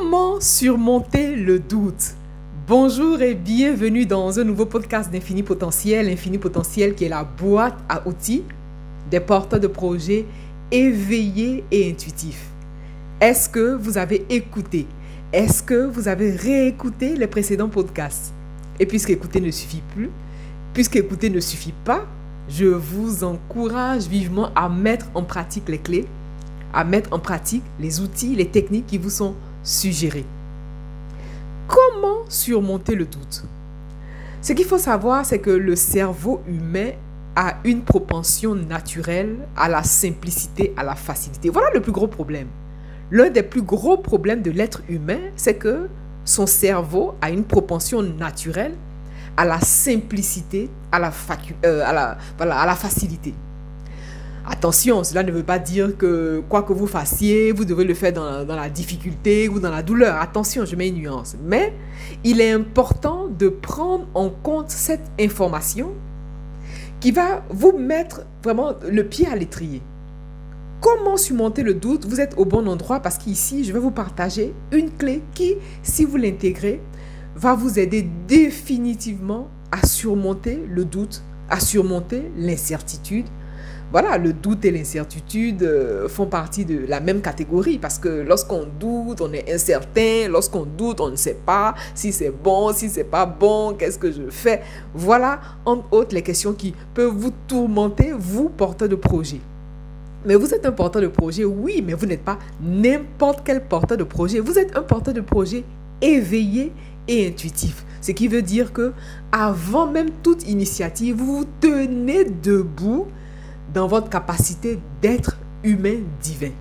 Comment surmonter le doute? Bonjour et bienvenue dans un nouveau podcast d'Infini Potentiel. Infini Potentiel qui est la boîte à outils des porteurs de projets éveillés et intuitifs. Est-ce que vous avez écouté? Est-ce que vous avez réécouté les précédents podcasts? Et puisque écouter ne suffit plus, puisque écouter ne suffit pas, je vous encourage vivement à mettre en pratique les clés, à mettre en pratique les outils, les techniques qui vous sont suggérés. Comment surmonter le doute? Ce qu'il faut savoir, c'est que le cerveau humain a une propension naturelle à la simplicité, à la facilité. Voilà le plus gros problème. L'un des plus gros problèmes de l'être humain, c'est que son cerveau a une propension naturelle à la simplicité, à la, euh, à la facilité. Attention, cela ne veut pas dire que quoi que vous fassiez, vous devez le faire dans, la difficulté ou dans la douleur. Attention, je mets une nuance. Mais il est important de prendre en compte cette information qui va vous mettre vraiment le pied à l'étrier. Comment surmonter le doute? Vous êtes au bon endroit parce qu'ici, je vais vous partager une clé qui, si vous l'intégrez, va vous aider définitivement à surmonter le doute, à surmonter l'incertitude, voilà, le doute et l'incertitude euh, font partie de la même catégorie parce que lorsqu'on doute, on est incertain. Lorsqu'on doute, on ne sait pas si c'est bon, si c'est pas bon, qu'est-ce que je fais. Voilà, entre autres, les questions qui peuvent vous tourmenter, vous, porteur de projet. Mais vous êtes un porteur de projet, oui, mais vous n'êtes pas n'importe quel porteur de projet. Vous êtes un porteur de projet éveillé et intuitif. Ce qui veut dire que avant même toute initiative, vous vous tenez debout dans votre capacité d'être humain divin.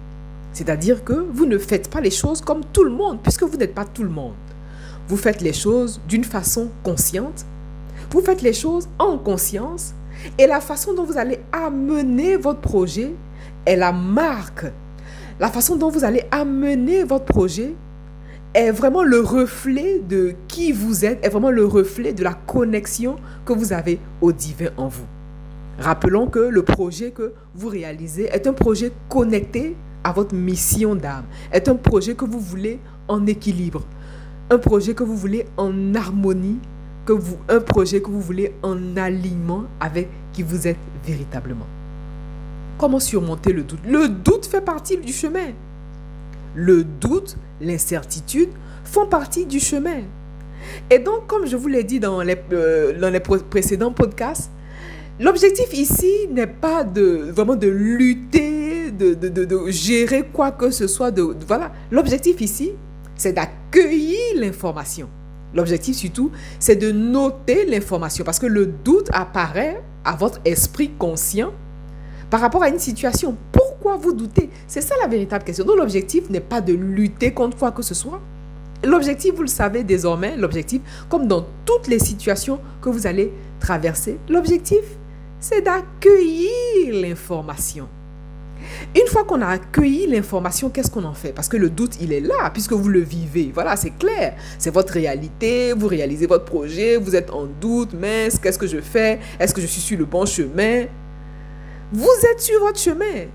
C'est-à-dire que vous ne faites pas les choses comme tout le monde, puisque vous n'êtes pas tout le monde. Vous faites les choses d'une façon consciente, vous faites les choses en conscience, et la façon dont vous allez amener votre projet est la marque. La façon dont vous allez amener votre projet est vraiment le reflet de qui vous êtes, est vraiment le reflet de la connexion que vous avez au divin en vous. Rappelons que le projet que vous réalisez est un projet connecté à votre mission d'âme, est un projet que vous voulez en équilibre, un projet que vous voulez en harmonie, que vous, un projet que vous voulez en alignement avec qui vous êtes véritablement. Comment surmonter le doute? Le doute fait partie du chemin. Le doute, l'incertitude font partie du chemin. Et donc, comme je vous l'ai dit dans les, euh, dans les précédents podcasts, L'objectif ici n'est pas de vraiment de lutter, de, de, de, gérer quoi que ce soit. De, voilà. L'objectif ici, c'est d'accueillir l'information. L'objectif surtout, c'est de noter l'information parce que le doute apparaît à votre esprit conscient par rapport à une situation. Pourquoi vous doutez? C'est ça la véritable question. Donc l'objectif n'est pas de lutter contre quoi que ce soit. L'objectif, vous le savez désormais, l'objectif, comme dans toutes les situations que vous allez traverser, l'objectif, c'est d'accueillir l'information. Une fois qu'on a accueilli l'information, qu'est-ce qu'on en fait? Parce que le doute, il est là, puisque vous le vivez. Voilà, c'est clair. C'est votre réalité, vous réalisez votre projet, vous êtes en doute, mais qu'est-ce que je fais? Est-ce que je suis sur le bon chemin? Vous êtes sur votre chemin.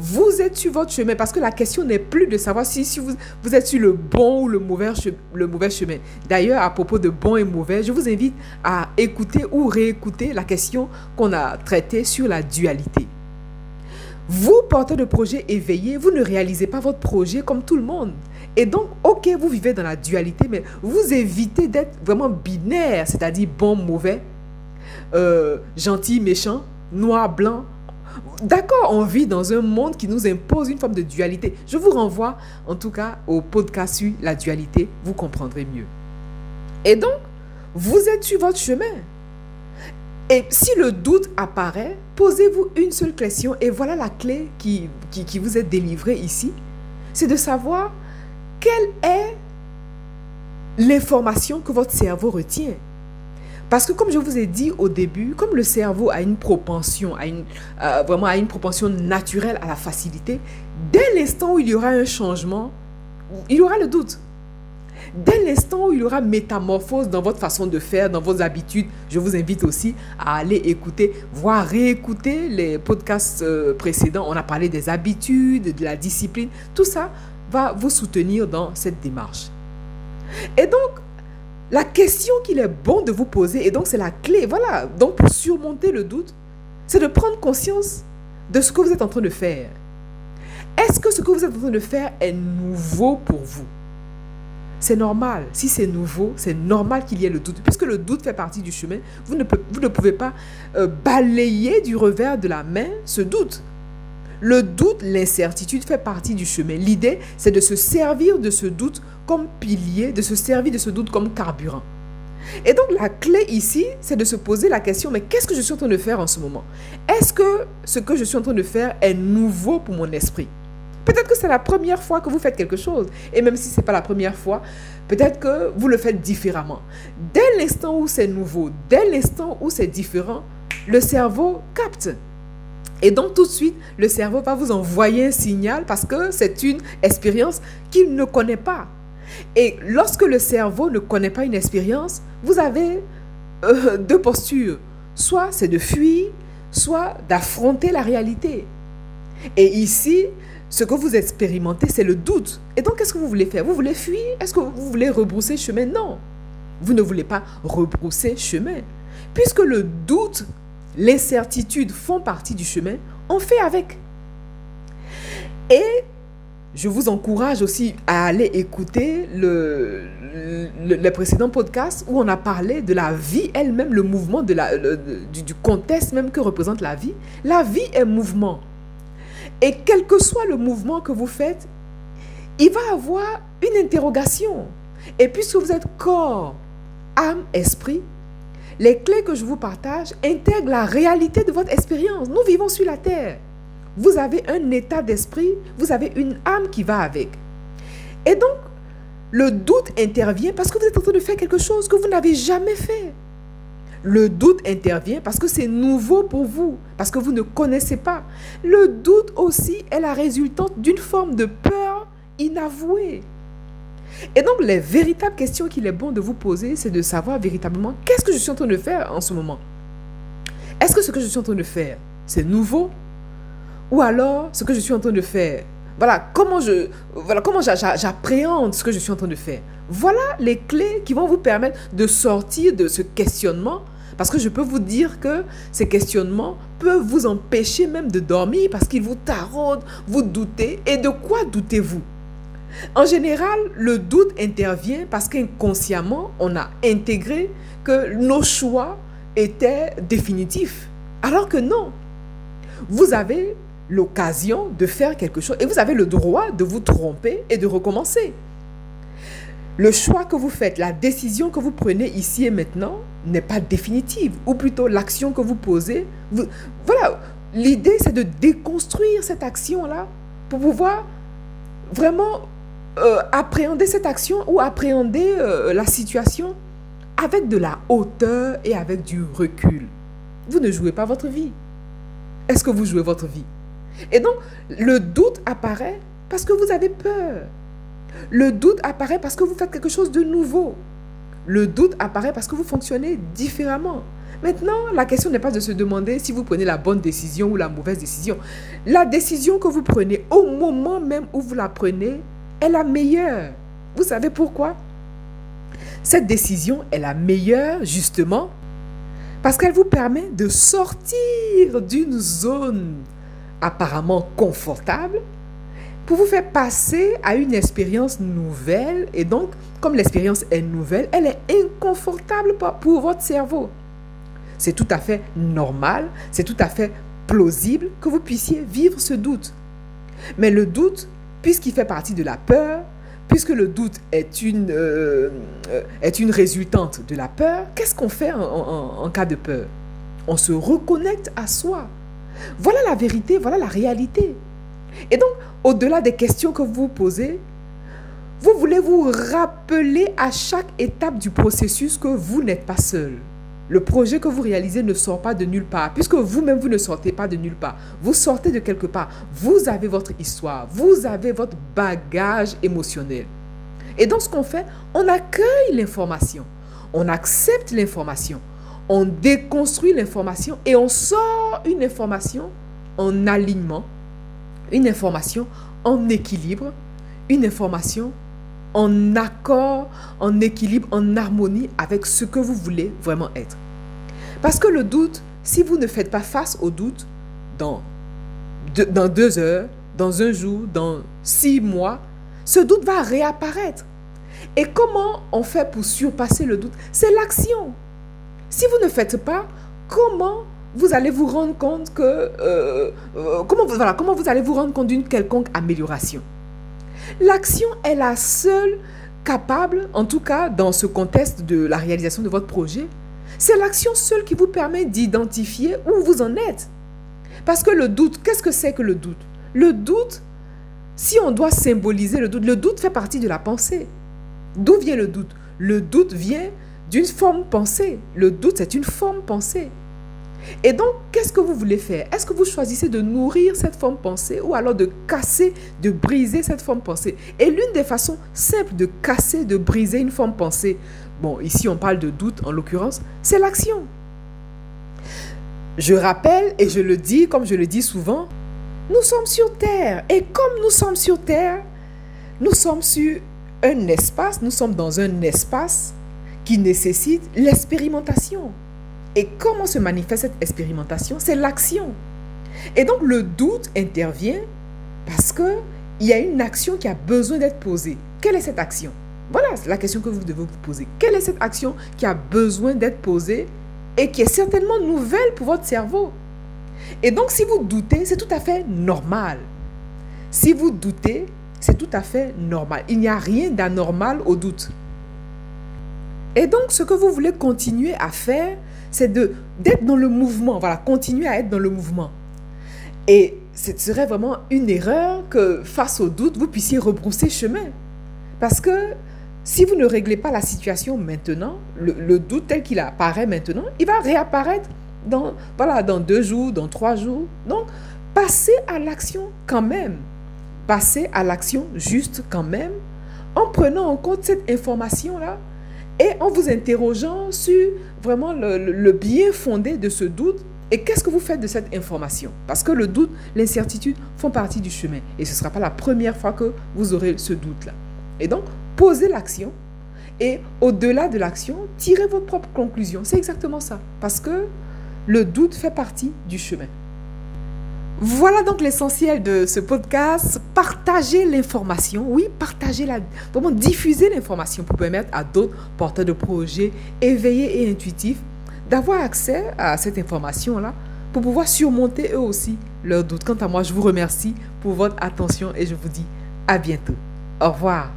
Vous êtes sur votre chemin parce que la question n'est plus de savoir si, si vous, vous, êtes sur le bon ou le mauvais, le mauvais chemin. D'ailleurs, à propos de bon et mauvais, je vous invite à écouter ou réécouter la question qu'on a traitée sur la dualité. Vous, porteur de projet éveillé, vous ne réalisez pas votre projet comme tout le monde. Et donc, ok, vous vivez dans la dualité, mais vous évitez d'être vraiment binaire, c'est-à-dire bon, mauvais, euh, gentil, méchant, noir, blanc, D'accord, on vit dans un monde qui nous impose une forme de dualité. Je vous renvoie en tout cas au podcast sur la dualité, vous comprendrez mieux. Et donc, vous êtes sur votre chemin. Et si le doute apparaît, posez-vous une seule question et voilà la clé qui, vous est délivrée ici. C'est de savoir quelle est l'information que votre cerveau retient. Parce que comme je vous ai dit au début, comme le cerveau a une propension, euh, vraiment a une propension naturelle à la facilité, dès l'instant où il y aura un changement, il y aura le doute. Dès l'instant où il y aura métamorphose dans votre façon de faire, dans vos habitudes, je vous invite aussi à aller écouter, voire réécouter les podcasts euh, précédents. On a parlé des habitudes, de la discipline, tout ça. va vous soutenir dans cette démarche. Et donc, la question qu'il est bon de vous poser, et donc c'est la clé, voilà, donc pour surmonter le doute, c'est de prendre conscience de ce que vous êtes en train de faire. Est-ce que ce que vous êtes en train de faire est nouveau pour vous? C'est normal. Si c'est nouveau, c'est normal qu'il y ait le doute. Puisque le doute fait partie du chemin, vous ne, pouvez pas euh, balayer du revers de la main ce doute. Le doute, l'incertitude fait partie du chemin. L'idée, c'est de se servir de ce doute comme pilier, de se servir de ce doute comme carburant. Et donc la clé ici, c'est de se poser la question, mais qu'est-ce que je suis en train de faire en ce moment? Est-ce que ce que je suis en train de faire est nouveau pour mon esprit? Peut-être que c'est la première fois que vous faites quelque chose. Et même si ce n'est pas la première fois, peut-être que vous le faites différemment. Dès l'instant où c'est nouveau, dès l'instant où c'est différent, le cerveau capte. Et donc tout de suite, le cerveau va vous envoyer un signal parce que c'est une expérience qu'il ne connaît pas. Et lorsque le cerveau ne connaît pas une expérience, vous avez euh, deux postures. Soit c'est de fuir, soit d'affronter la réalité. Et ici, ce que vous expérimentez, c'est le doute. Et donc, qu'est-ce que vous voulez faire? Vous voulez fuir? Est-ce que vous voulez rebrousser chemin? Non. Vous ne voulez pas rebrousser chemin. Puisque le doute, l'incertitude font partie du chemin, on fait avec. Et je vous encourage aussi à aller écouter le, le, précédent podcast où on a parlé de la vie elle-même, le mouvement de la, du, du contexte même que représente la vie. La vie est mouvement. Et quel que soit le mouvement que vous faites, il va avoir une interrogation. Et puisque vous êtes corps, âme, esprit, les clés que je vous partage intègrent la réalité de votre expérience. Nous vivons sur la terre. Vous avez un état d'esprit, vous avez une âme qui va avec. Et donc, le doute intervient parce que vous êtes en train de faire quelque chose que vous n'avez jamais fait. Le doute intervient parce que c'est nouveau pour vous, parce que vous ne connaissez pas. Le doute aussi est la résultante d'une forme de peur inavouée. Et donc, les véritables questions qu'il est bon de vous poser, c'est de savoir véritablement qu'est-ce que je suis en train de faire en ce moment. Est-ce que ce que je suis en train de faire, c'est nouveau Ou alors, ce que je suis en train de faire, voilà comment je voilà comment j'appréhende ce que je suis en train de faire. Voilà les clés qui vont vous permettre de sortir de ce questionnement parce que je peux vous dire que ces questionnements peuvent vous empêcher même de dormir parce qu'ils vous taraudent, vous doutez. Et de quoi doutez-vous? En général, le doute intervient parce qu'inconsciemment, on a intégré que nos choix étaient définitifs. Alors que non. Vous avez l'occasion de faire quelque chose et vous avez le droit de vous tromper et de recommencer. Le choix que vous faites, la décision que vous prenez ici et maintenant n'est pas définitive, ou plutôt l'action que vous posez. voilà, l'idée c'est de déconstruire cette action-là pour pouvoir vraiment euh, appréhender cette action ou appréhender euh, la situation avec de la hauteur et avec du recul. Vous ne jouez pas votre vie. Est-ce que vous jouez votre vie? Et donc, le doute apparaît parce que vous avez peur. Le doute apparaît parce que vous faites quelque chose de nouveau. Le doute apparaît parce que vous fonctionnez différemment. Maintenant, la question n'est pas de se demander si vous prenez la bonne décision ou la mauvaise décision. La décision que vous prenez au moment même où vous la prenez est la meilleure. Vous savez pourquoi? Cette décision est la meilleure justement parce qu'elle vous permet de sortir d'une zone apparemment confortable pour vous faire passer à une expérience nouvelle. Et donc, comme l'expérience est nouvelle, elle est inconfortable pour votre cerveau. C'est tout à fait normal, c'est tout à fait plausible que vous puissiez vivre ce doute. Mais le doute, puisqu'il fait partie de la peur, puisque le doute est une, euh, euh, est une résultante de la peur, qu'est-ce qu'on fait en cas de peur? On se reconnecte à soi. Voilà la vérité, voilà la réalité. Et donc, au-delà des questions que vous posez, vous voulez vous rappeler à chaque étape du processus que vous n'êtes pas seul. Le projet que vous réalisez ne sort pas de nulle part, puisque vous-même, vous ne sortez pas de nulle part. Vous sortez de quelque part. Vous avez votre histoire, vous avez votre bagage émotionnel. Et dans ce qu'on fait, on accueille l'information, on accepte l'information, on déconstruit l'information et on sort une information en alignement, une information en équilibre, une information en accord, en équilibre, en harmonie avec ce que vous voulez vraiment être. Parce que le doute, si vous ne faites pas face au doute dans dans deux heures, dans un jour, dans six mois, ce doute va réapparaître. Et comment on fait pour surpasser le doute? C'est l'action. Si vous ne faites pas, comment vous allez vous rendre compte que euh, euh, comment, voilà, comment vous allez vous rendre compte d'une quelconque amélioration? L'action est la seule capable, en tout cas dans ce contexte de la réalisation de votre projet, c'est l'action seule qui vous permet d'identifier où vous en êtes. Parce que le doute, qu'est-ce que c'est que le doute? Le doute, si on doit symboliser le doute, le doute fait partie de la pensée. D'où vient le doute? Le doute vient d'une forme pensée. Le doute, c'est une forme pensée. Et donc, qu'est-ce que vous voulez faire? Est-ce que vous choisissez de nourrir cette forme pensée ou alors de casser, de briser cette forme pensée? Et l'une des façons simples de casser, de briser une forme pensée, bon, ici on parle de doute en l'occurrence, c'est l'action. Je rappelle et je le dis comme je le dis souvent, nous sommes sur Terre. Et comme nous sommes sur Terre, nous sommes sur un espace, nous sommes dans un espace qui nécessite l'expérimentation. Et comment se manifeste cette expérimentation? C'est l'action. Et donc le doute intervient parce que il y a une action qui a besoin d'être posée. Quelle est cette action? Voilà la question que vous devez vous poser. Quelle est cette action qui a besoin d'être posée et qui est certainement nouvelle pour votre cerveau? Et donc, si vous doutez, c'est tout à fait normal. Si vous doutez, c'est tout à fait normal. Il n'y a rien d'anormal au doute. Et donc, ce que vous voulez continuer à faire, c'est d'être dans le mouvement. Voilà, continuer à être dans le mouvement. Et ce serait vraiment une erreur que face au doute, vous puissiez rebrousser chemin. Parce que si vous ne réglez pas la situation maintenant, le, doute tel qu'il apparaît maintenant, il va réapparaître dans, voilà, dans deux jours, dans trois jours. Donc, passez à l'action quand même. Passez à l'action juste quand même en prenant en compte cette information-là et en vous interrogeant sur vraiment le, bien fondé de ce doute et qu'est-ce que vous faites de cette information? Parce que le doute, l'incertitude font partie du chemin. Et ce ne sera pas la première fois que vous aurez ce doute-là. Et donc, posez l'action et au-delà de l'action, tirez votre propre conclusion. C'est exactement ça. Parce que le doute fait partie du chemin. Voilà donc l'essentiel de ce podcast. Partagez l'information. Oui, partagez la, vraiment diffuser l'information pour permettre à d'autres porteurs de projets éveillés et intuitifs d'avoir accès à cette information-là pour pouvoir surmonter eux aussi leurs doutes. Quant à moi, je vous remercie pour votre attention et je vous dis à bientôt. Au revoir.